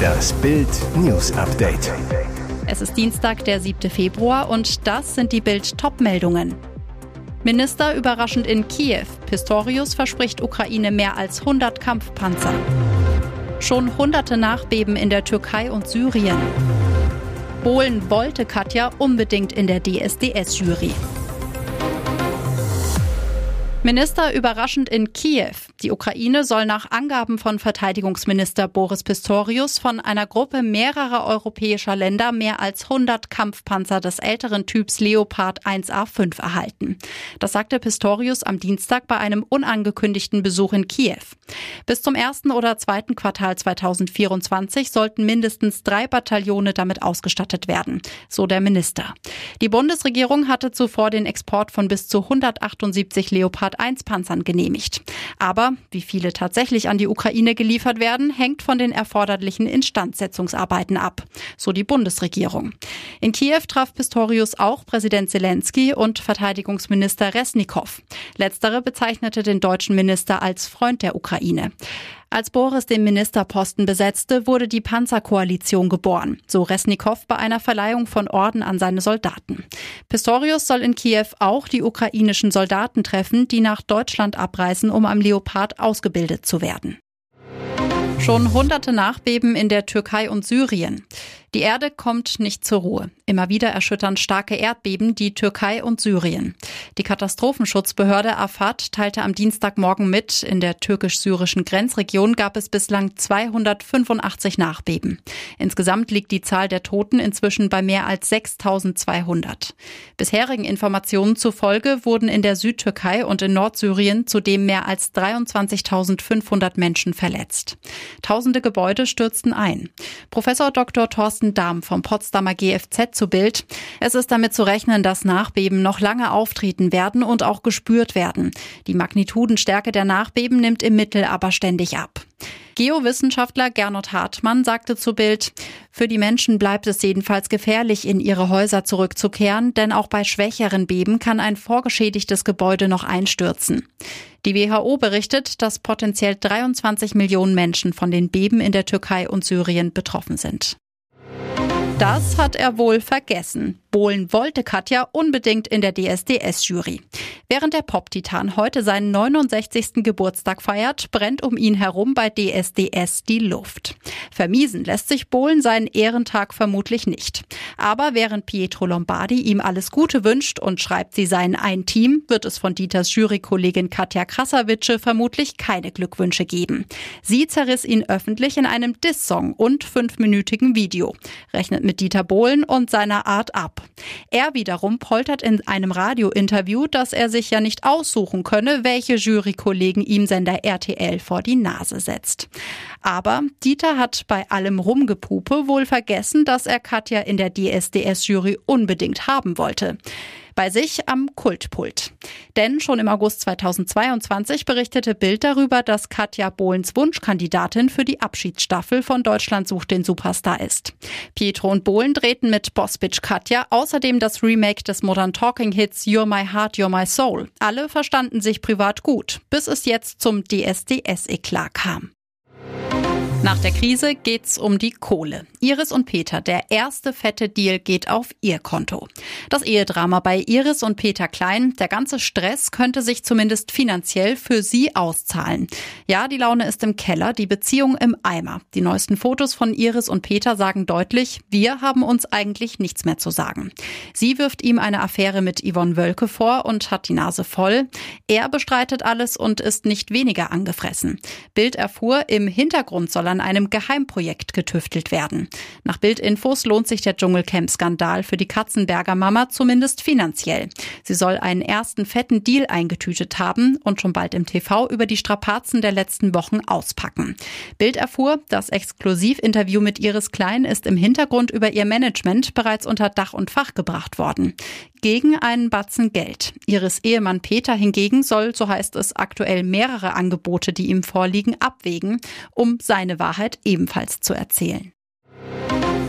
Das Bild News Update. Es ist Dienstag, der 7. Februar und das sind die Bild Topmeldungen. Minister überraschend in Kiew. Pistorius verspricht Ukraine mehr als 100 Kampfpanzer. Schon hunderte Nachbeben in der Türkei und Syrien. Polen wollte Katja unbedingt in der DSDS-Jury. Minister überraschend in Kiew. Die Ukraine soll nach Angaben von Verteidigungsminister Boris Pistorius von einer Gruppe mehrerer europäischer Länder mehr als 100 Kampfpanzer des älteren Typs Leopard 1A5 erhalten. Das sagte Pistorius am Dienstag bei einem unangekündigten Besuch in Kiew. Bis zum ersten oder zweiten Quartal 2024 sollten mindestens drei Bataillone damit ausgestattet werden, so der Minister. Die Bundesregierung hatte zuvor den Export von bis zu 178 Leopard Leopard 1 Panzern genehmigt. Aber wie viele tatsächlich an die Ukraine geliefert werden, hängt von den erforderlichen Instandsetzungsarbeiten ab, so die Bundesregierung. In Kiew traf Pistorius auch Präsident Zelensky und Verteidigungsminister Resnikow. Letztere bezeichnete den deutschen Minister als Freund der Ukraine. Als Boris den Ministerposten besetzte, wurde die Panzerkoalition geboren, so Resnikow bei einer Verleihung von Orden an seine Soldaten. Pistorius soll in Kiew auch die ukrainischen Soldaten treffen, die nach Deutschland abreisen, um am Leopard ausgebildet zu werden. Schon hunderte Nachbeben in der Türkei und Syrien. Die Erde kommt nicht zur Ruhe. Immer wieder erschüttern starke Erdbeben die Türkei und Syrien. Die Katastrophenschutzbehörde AFAD teilte am Dienstagmorgen mit, in der türkisch-syrischen Grenzregion gab es bislang 285 Nachbeben. Insgesamt liegt die Zahl der Toten inzwischen bei mehr als 6200. Bisherigen Informationen zufolge wurden in der Südtürkei und in Nordsyrien zudem mehr als 23.500 Menschen verletzt. Tausende Gebäude stürzten ein. Professor Dr. Thorsten Thorsten Dahm vom Potsdamer GFZ zu Bild. Es ist damit zu rechnen, dass Nachbeben noch lange auftreten werden und auch gespürt werden. Die Magnitudenstärke der Nachbeben nimmt im Mittel aber ständig ab. Geowissenschaftler Gernot Hartmann sagte zu Bild, für die Menschen bleibt es jedenfalls gefährlich, in ihre Häuser zurückzukehren, denn auch bei schwächeren Beben kann ein vorgeschädigtes Gebäude noch einstürzen. Die WHO berichtet, dass potenziell 23 Millionen Menschen von den Beben in der Türkei und Syrien betroffen sind. Das hat er wohl vergessen. Bohlen wollte Katja unbedingt in der DSDS-Jury. Während der Pop-Titan heute seinen 69. Geburtstag feiert, brennt um ihn herum bei DSDS die Luft. Vermiesen lässt sich Bohlen seinen Ehrentag vermutlich nicht. Aber während Pietro Lombardi ihm alles Gute wünscht und schreibt, sie seien ein Team, wird es von Dieters Jurykollegin Katja Krasavice vermutlich keine Glückwünsche geben. Sie zerriss ihn öffentlich in einem Diss-Song und fünfminütigen Video, rechnet mit Dieter Bohlen und seiner Art ab. Er wiederum poltert in einem Radiointerview, dass er sich ja nicht aussuchen könne, welche Jurykollegen ihm Sender RTL vor die Nase setzt. Aber Dieter hat bei allem Rumgepupe wohl vergessen, dass er Katja in der DSDS-Jury unbedingt haben wollte bei sich am Kultpult. Denn schon im August 2022 berichtete Bild darüber, dass Katja Bohlens Wunschkandidatin für die Abschiedsstaffel von Deutschland sucht den Superstar ist. Pietro und Bohlen drehten mit Bossbitch Katja außerdem das Remake des Modern Talking Hits You're My Heart, You're My Soul. Alle verstanden sich privat gut, bis es jetzt zum DSDS-Eklat kam. Nach der Krise geht's um die Kohle. Iris und Peter, der erste fette Deal geht auf ihr Konto. Das Ehedrama bei Iris und Peter Klein, der ganze Stress könnte sich zumindest finanziell für sie auszahlen. Ja, die Laune ist im Keller, die Beziehung im Eimer. Die neuesten Fotos von Iris und Peter sagen deutlich, wir haben uns eigentlich nichts mehr zu sagen. Sie wirft ihm eine Affäre mit Yvonne Wölke vor und hat die Nase voll. Er bestreitet alles und ist nicht weniger angefressen. Bild erfuhr, im Hintergrund soll an einem Geheimprojekt getüftelt werden. Nach Bildinfos lohnt sich der Dschungelcamp-Skandal für die Katzenberger Mama zumindest finanziell. Sie soll einen ersten fetten Deal eingetütet haben und schon bald im TV über die Strapazen der letzten Wochen auspacken. Bild erfuhr, das Exklusivinterview mit Iris Klein ist im Hintergrund über ihr Management bereits unter Dach und Fach gebracht worden. Gegen einen Batzen Geld. Ihres Ehemann Peter hingegen soll, so heißt es, aktuell mehrere Angebote, die ihm vorliegen, abwägen, um seine Wahrheit ebenfalls zu erzählen.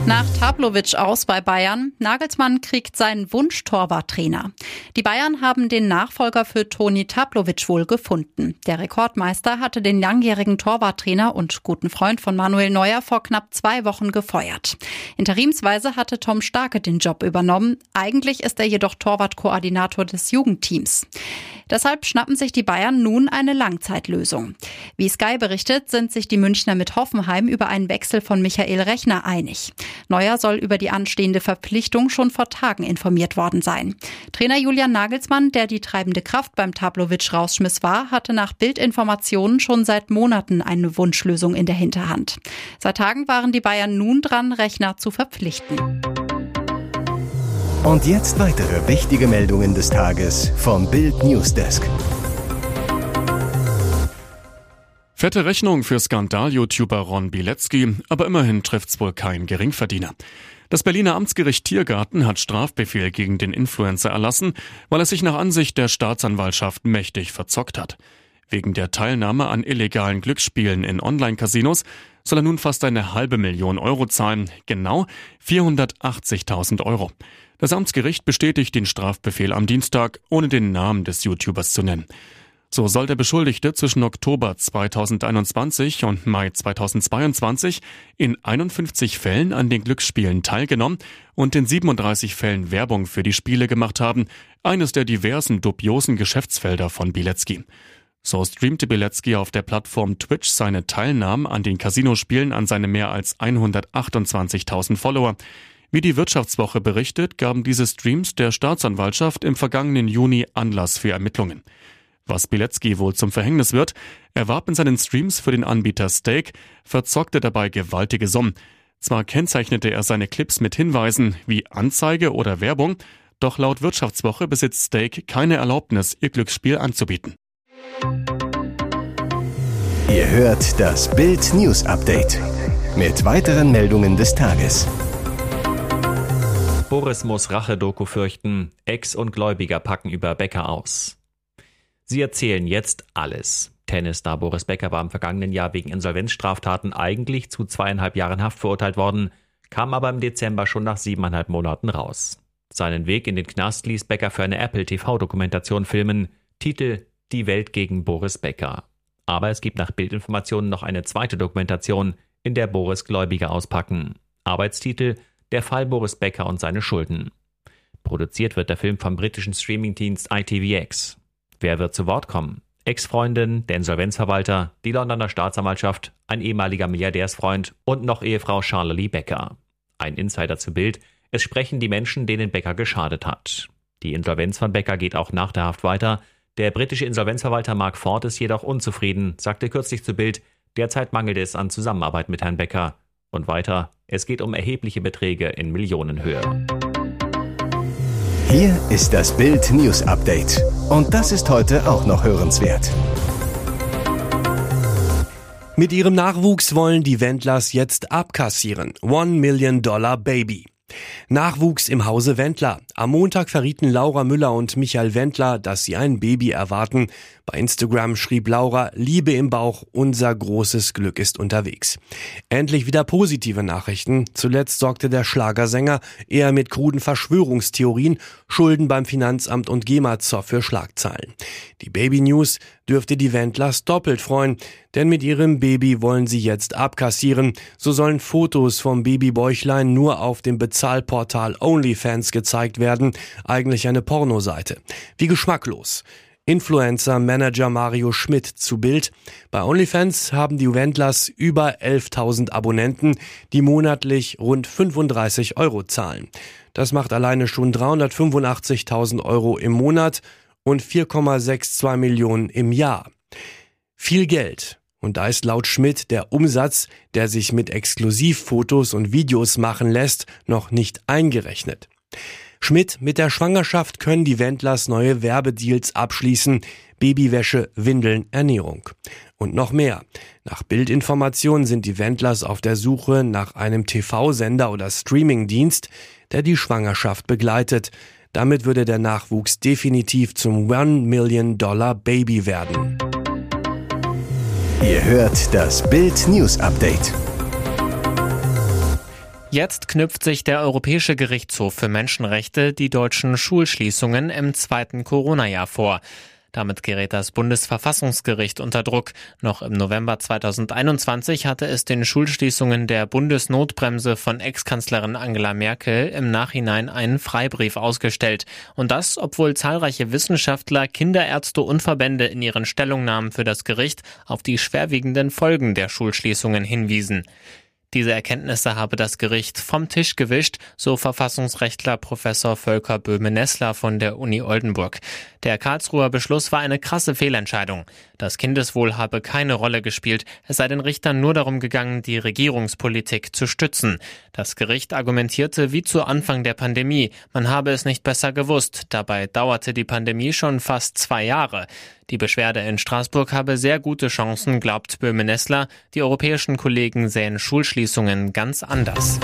Nach Tablovic aus bei Bayern, Nagelsmann kriegt seinen Wunsch-Torwarttrainer. Die Bayern haben den Nachfolger für Toni Tablovic wohl gefunden. Der Rekordmeister hatte den langjährigen Torwarttrainer und guten Freund von Manuel Neuer vor knapp zwei Wochen gefeuert. Interimsweise hatte Tom Starke den Job übernommen. Eigentlich ist er jedoch Torwartkoordinator des Jugendteams. Deshalb schnappen sich die Bayern nun eine Langzeitlösung. Wie Sky berichtet, sind sich die Münchner mit Hoffenheim über einen Wechsel von Michael Rechner einig. Neuer soll über die anstehende Verpflichtung schon vor Tagen informiert worden sein. Trainer Julian Nagelsmann, der die treibende Kraft beim Tablovic rausschmiss war, hatte nach Bildinformationen schon seit Monaten eine Wunschlösung in der Hinterhand. Seit Tagen waren die Bayern nun dran, Rechner zu verpflichten. Und jetzt weitere wichtige Meldungen des Tages vom Bild Newsdesk. Fette Rechnung für Skandal-YouTuber Ron Bilecki, aber immerhin trifft's wohl kein Geringverdiener. Das Berliner Amtsgericht Tiergarten hat Strafbefehl gegen den Influencer erlassen, weil er sich nach Ansicht der Staatsanwaltschaft mächtig verzockt hat. Wegen der Teilnahme an illegalen Glücksspielen in Online-Casinos soll er nun fast eine halbe Million Euro zahlen, genau 480.000 Euro. Das Amtsgericht bestätigt den Strafbefehl am Dienstag, ohne den Namen des YouTubers zu nennen. So soll der Beschuldigte zwischen Oktober 2021 und Mai 2022 in 51 Fällen an den Glücksspielen teilgenommen und in 37 Fällen Werbung für die Spiele gemacht haben, eines der diversen dubiosen Geschäftsfelder von Bilecki. So streamte Bilecki auf der Plattform Twitch seine Teilnahme an den Casinospielen an seine mehr als 128.000 Follower. Wie die Wirtschaftswoche berichtet, gaben diese Streams der Staatsanwaltschaft im vergangenen Juni Anlass für Ermittlungen. Was Bilecki wohl zum Verhängnis wird, er warb in seinen Streams für den Anbieter Stake, verzockte dabei gewaltige Summen. Zwar kennzeichnete er seine Clips mit Hinweisen wie Anzeige oder Werbung, doch laut Wirtschaftswoche besitzt Stake keine Erlaubnis, ihr Glücksspiel anzubieten. Ihr hört das Bild News Update mit weiteren Meldungen des Tages. Boris muss Rache-Doku fürchten. Ex und Gläubiger packen über Becker aus. Sie erzählen jetzt alles. Tennisstar Boris Becker war im vergangenen Jahr wegen Insolvenzstraftaten eigentlich zu zweieinhalb Jahren Haft verurteilt worden, kam aber im Dezember schon nach siebeneinhalb Monaten raus. Seinen Weg in den Knast ließ Becker für eine Apple TV-Dokumentation filmen. Titel Die Welt gegen Boris Becker. Aber es gibt nach Bildinformationen noch eine zweite Dokumentation, in der Boris Gläubiger auspacken. Arbeitstitel der Fall Boris Becker und seine Schulden. Produziert wird der Film vom britischen Streamingdienst ITVX. Wer wird zu Wort kommen? Ex-Freundin, der Insolvenzverwalter, die Londoner Staatsanwaltschaft, ein ehemaliger Milliardärsfreund und noch Ehefrau Charlotte Becker. Ein Insider zu Bild. Es sprechen die Menschen, denen Becker geschadet hat. Die Insolvenz von Becker geht auch nach der Haft weiter. Der britische Insolvenzverwalter Mark Ford ist jedoch unzufrieden, sagte kürzlich zu Bild, derzeit mangelte es an Zusammenarbeit mit Herrn Becker. Und weiter, es geht um erhebliche Beträge in Millionenhöhe. Hier ist das Bild News Update. Und das ist heute auch noch hörenswert. Mit ihrem Nachwuchs wollen die Wendlers jetzt abkassieren. One Million Dollar Baby. Nachwuchs im Hause Wendler. Am Montag verrieten Laura Müller und Michael Wendler, dass sie ein Baby erwarten. Bei Instagram schrieb Laura, Liebe im Bauch, unser großes Glück ist unterwegs. Endlich wieder positive Nachrichten. Zuletzt sorgte der Schlagersänger eher mit kruden Verschwörungstheorien, Schulden beim Finanzamt und GEMA-Zoff für Schlagzeilen. Die Baby News dürfte die Wendlers doppelt freuen, denn mit ihrem Baby wollen sie jetzt abkassieren. So sollen Fotos vom Babybäuchlein nur auf dem Bezahlportal OnlyFans gezeigt werden, eigentlich eine Pornoseite. Wie geschmacklos. Influencer-Manager Mario Schmidt zu Bild. Bei OnlyFans haben die Wendlers über 11.000 Abonnenten, die monatlich rund 35 Euro zahlen. Das macht alleine schon 385.000 Euro im Monat und 4,62 Millionen im Jahr. Viel Geld. Und da ist laut Schmidt der Umsatz, der sich mit Exklusivfotos und Videos machen lässt, noch nicht eingerechnet. Schmidt, mit der Schwangerschaft können die Wendlers neue Werbedeals abschließen. Babywäsche, Windeln, Ernährung. Und noch mehr. Nach Bildinformationen sind die Wendlers auf der Suche nach einem TV-Sender oder Streamingdienst, der die Schwangerschaft begleitet. Damit würde der Nachwuchs definitiv zum One Million Dollar Baby werden. Ihr hört das Bild News Update. Jetzt knüpft sich der Europäische Gerichtshof für Menschenrechte die deutschen Schulschließungen im zweiten Corona-Jahr vor. Damit gerät das Bundesverfassungsgericht unter Druck. Noch im November 2021 hatte es den Schulschließungen der Bundesnotbremse von Ex-Kanzlerin Angela Merkel im Nachhinein einen Freibrief ausgestellt. Und das, obwohl zahlreiche Wissenschaftler, Kinderärzte und Verbände in ihren Stellungnahmen für das Gericht auf die schwerwiegenden Folgen der Schulschließungen hinwiesen. Diese Erkenntnisse habe das Gericht vom Tisch gewischt, so Verfassungsrechtler Professor Volker Böhme-Nessler von der Uni Oldenburg. Der Karlsruher Beschluss war eine krasse Fehlentscheidung. Das Kindeswohl habe keine Rolle gespielt, es sei den Richtern nur darum gegangen, die Regierungspolitik zu stützen. Das Gericht argumentierte wie zu Anfang der Pandemie, man habe es nicht besser gewusst, dabei dauerte die Pandemie schon fast zwei Jahre. Die Beschwerde in Straßburg habe sehr gute Chancen, glaubt Böhme-Nessler. Die europäischen Kollegen sähen Schulschließungen ganz anders.